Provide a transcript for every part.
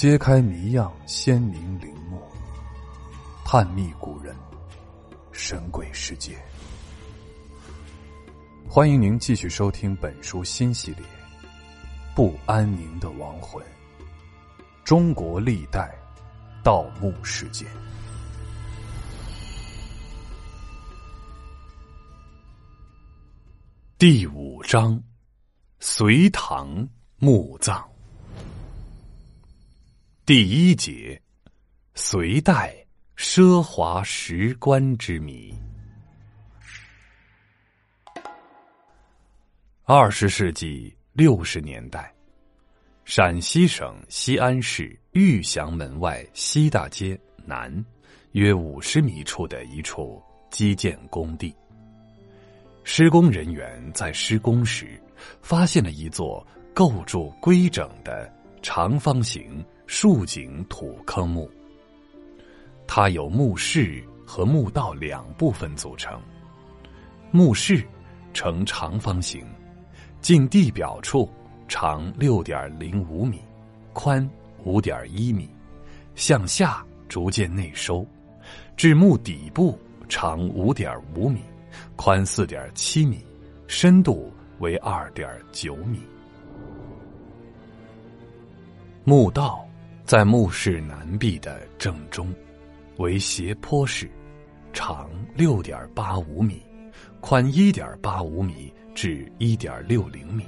揭开谜样鲜明陵墓，探秘古人神鬼世界。欢迎您继续收听本书新系列《不安宁的亡魂：中国历代盗墓事件》第五章：隋唐墓葬。第一节，隋代奢华石棺之谜。二十世纪六十年代，陕西省西安市玉祥门外西大街南约五十米处的一处基建工地，施工人员在施工时发现了一座构筑规整的长方形。竖井土坑墓，它由墓室和墓道两部分组成。墓室呈长方形，近地表处长六点零五米，宽五点一米，向下逐渐内收，至墓底部长五点五米，宽四点七米，深度为二点九米。墓道。在墓室南壁的正中，为斜坡式，长六点八五米，宽一点八五米至一点六零米。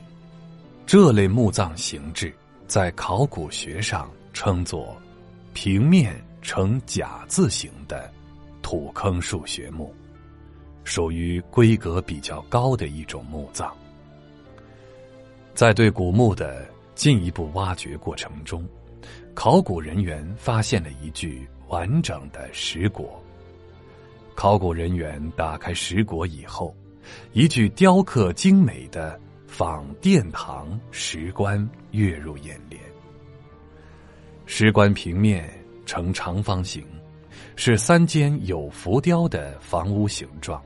这类墓葬形制在考古学上称作平面呈甲字形的土坑数学墓，属于规格比较高的一种墓葬。在对古墓的进一步挖掘过程中。考古人员发现了一具完整的石椁。考古人员打开石椁以后，一具雕刻精美的仿殿堂石棺跃入眼帘。石棺平面呈长方形，是三间有浮雕的房屋形状，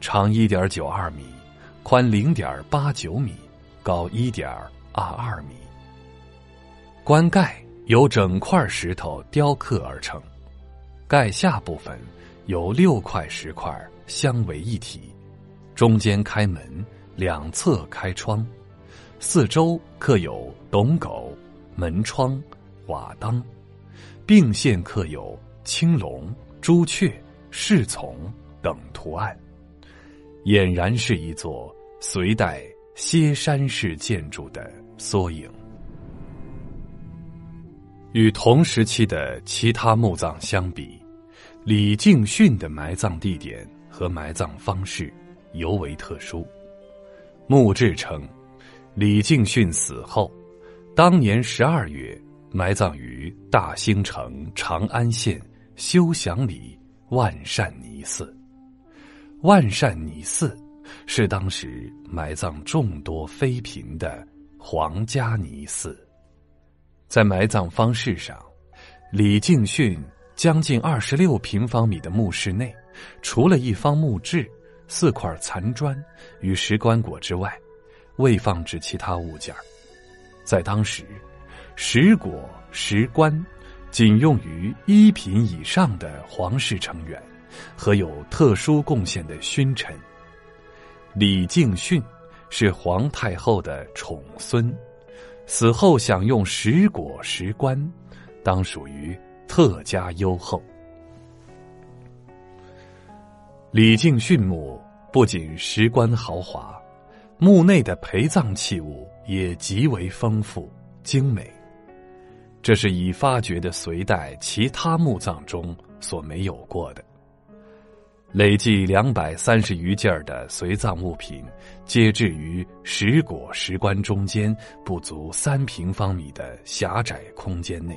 长一点九二米，宽零点八九米，高一点二二米。棺盖。由整块石头雕刻而成，盖下部分由六块石块相为一体，中间开门，两侧开窗，四周刻有董狗、门窗、瓦当，并线刻有青龙、朱雀、侍从等图案，俨然是一座隋代歇山式建筑的缩影。与同时期的其他墓葬相比，李敬训的埋葬地点和埋葬方式尤为特殊。墓志称，李敬训死后，当年十二月埋葬于大兴城长安县修祥里万善尼寺。万善尼寺是当时埋葬众多妃嫔的皇家尼寺。在埋葬方式上，李敬训将近二十六平方米的墓室内，除了一方墓志、四块残砖与石棺椁之外，未放置其他物件在当时，石椁、石棺仅用于一品以上的皇室成员和有特殊贡献的勋臣。李敬训是皇太后的宠孙。死后享用石椁石棺，当属于特加优厚。李敬训墓不仅石棺豪华，墓内的陪葬器物也极为丰富精美。这是已发掘的隋代其他墓葬中所没有过的。累计两百三十余件的随葬物品，皆置于石椁石棺中间不足三平方米的狭窄空间内。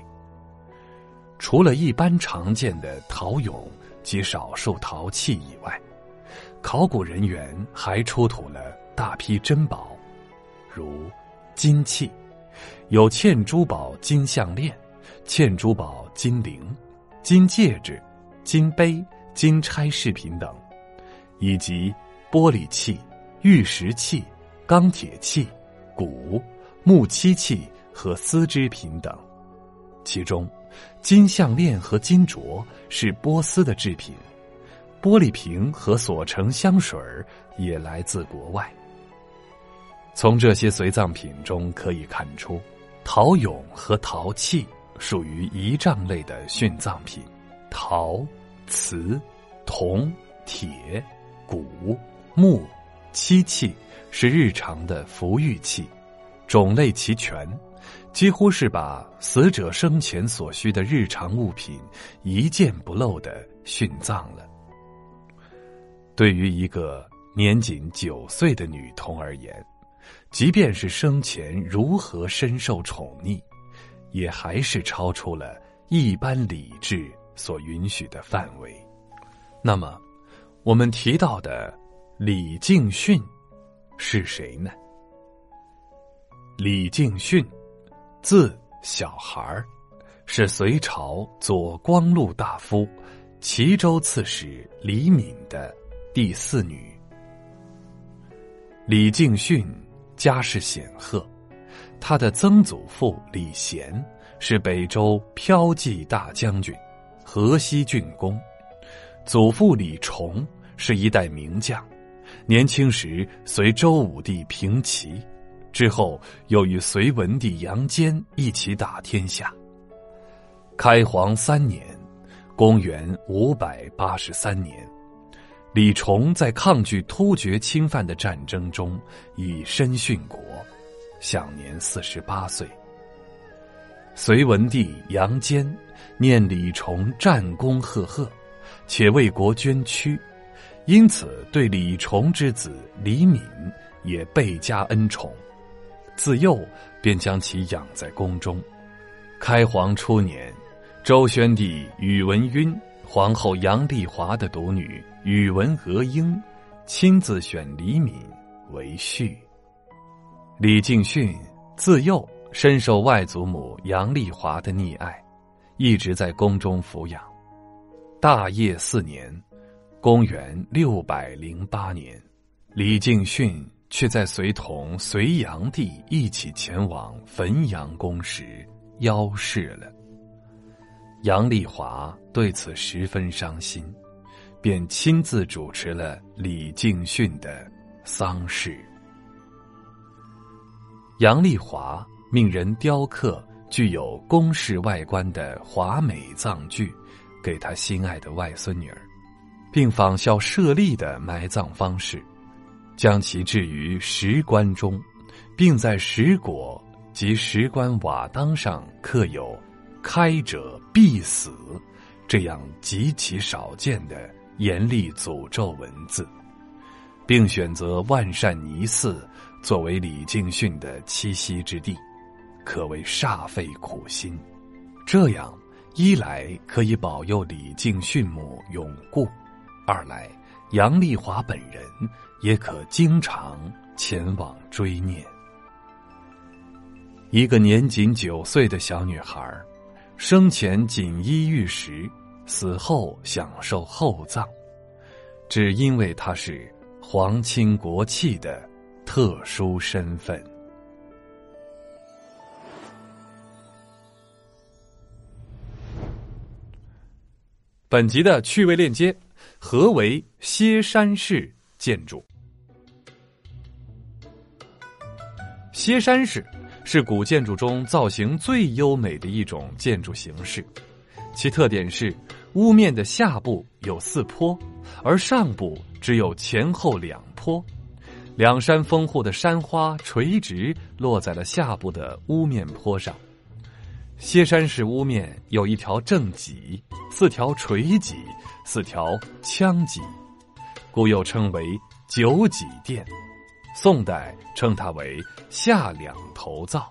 除了一般常见的陶俑及少数陶器以外，考古人员还出土了大批珍宝，如金器，有嵌珠宝金项链、嵌珠宝金铃、金戒指、金杯。金钗饰品等，以及玻璃器、玉石器、钢铁器、鼓、木漆器和丝织品等，其中，金项链和金镯是波斯的制品，玻璃瓶和所成香水也来自国外。从这些随葬品中可以看出，陶俑和陶器属于仪仗类的殉葬品，陶、瓷、铜、铁、骨、木、漆器是日常的服御器，种类齐全。几乎是把死者生前所需的日常物品一件不漏的殉葬了。对于一个年仅九岁的女童而言，即便是生前如何深受宠溺，也还是超出了一般理智所允许的范围。那么，我们提到的李敬训是谁呢？李敬训。字小孩儿，是隋朝左光禄大夫、齐州刺史李敏的第四女。李敬训家世显赫，他的曾祖父李贤是北周骠骑大将军、河西郡公，祖父李崇是一代名将，年轻时随周武帝平齐。之后又与隋文帝杨坚一起打天下。开皇三年，公元五百八十三年，李崇在抗拒突厥侵犯的战争中以身殉国，享年四十八岁。隋文帝杨坚念李崇战功赫赫，且为国捐躯，因此对李崇之子李敏也倍加恩宠。自幼便将其养在宫中。开皇初年，周宣帝宇文赟、皇后杨丽华的独女宇文娥英，亲自选李敏为婿。李敬训自幼深受外祖母杨丽华的溺爱，一直在宫中抚养。大业四年，公元六百零八年，李敬训。却在随同隋炀帝一起前往汾阳宫时夭逝了。杨丽华对此十分伤心，便亲自主持了李敬训的丧事。杨丽华命人雕刻具有宫室外观的华美葬具，给他心爱的外孙女儿，并仿效舍利的埋葬方式。将其置于石棺中，并在石椁及石棺瓦当上刻有“开者必死”这样极其少见的严厉诅咒文字，并选择万善尼寺作为李敬训的栖息之地，可谓煞费苦心。这样一来可以保佑李靖殉母永固，二来杨丽华本人。也可经常前往追念。一个年仅九岁的小女孩，生前锦衣玉食，死后享受厚葬，只因为她是皇亲国戚的特殊身份。本集的趣味链接：何为歇山式？建筑，歇山式是古建筑中造型最优美的一种建筑形式，其特点是屋面的下部有四坡，而上部只有前后两坡，两山丰厚的山花垂直落在了下部的屋面坡上。歇山式屋面有一条正脊，四条垂脊，四条腔脊。故又称为九脊殿，宋代称它为下两头灶。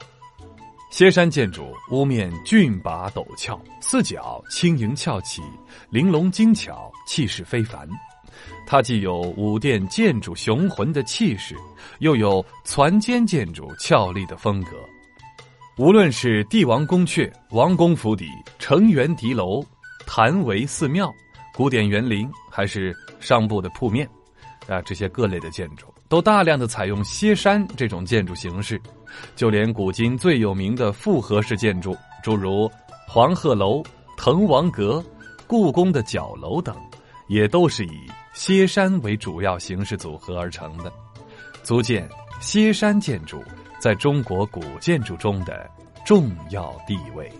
歇山建筑屋面峻拔陡峭，四角轻盈翘起，玲珑精巧，气势非凡。它既有五殿建筑雄浑的气势，又有攒尖建筑俏丽的风格。无论是帝王宫阙、王宫府邸、城垣敌楼、坛围寺庙、古典园林，还是上部的铺面，啊，这些各类的建筑都大量的采用歇山这种建筑形式。就连古今最有名的复合式建筑，诸如黄鹤楼、滕王阁、故宫的角楼等，也都是以歇山为主要形式组合而成的。足见歇山建筑在中国古建筑中的重要地位。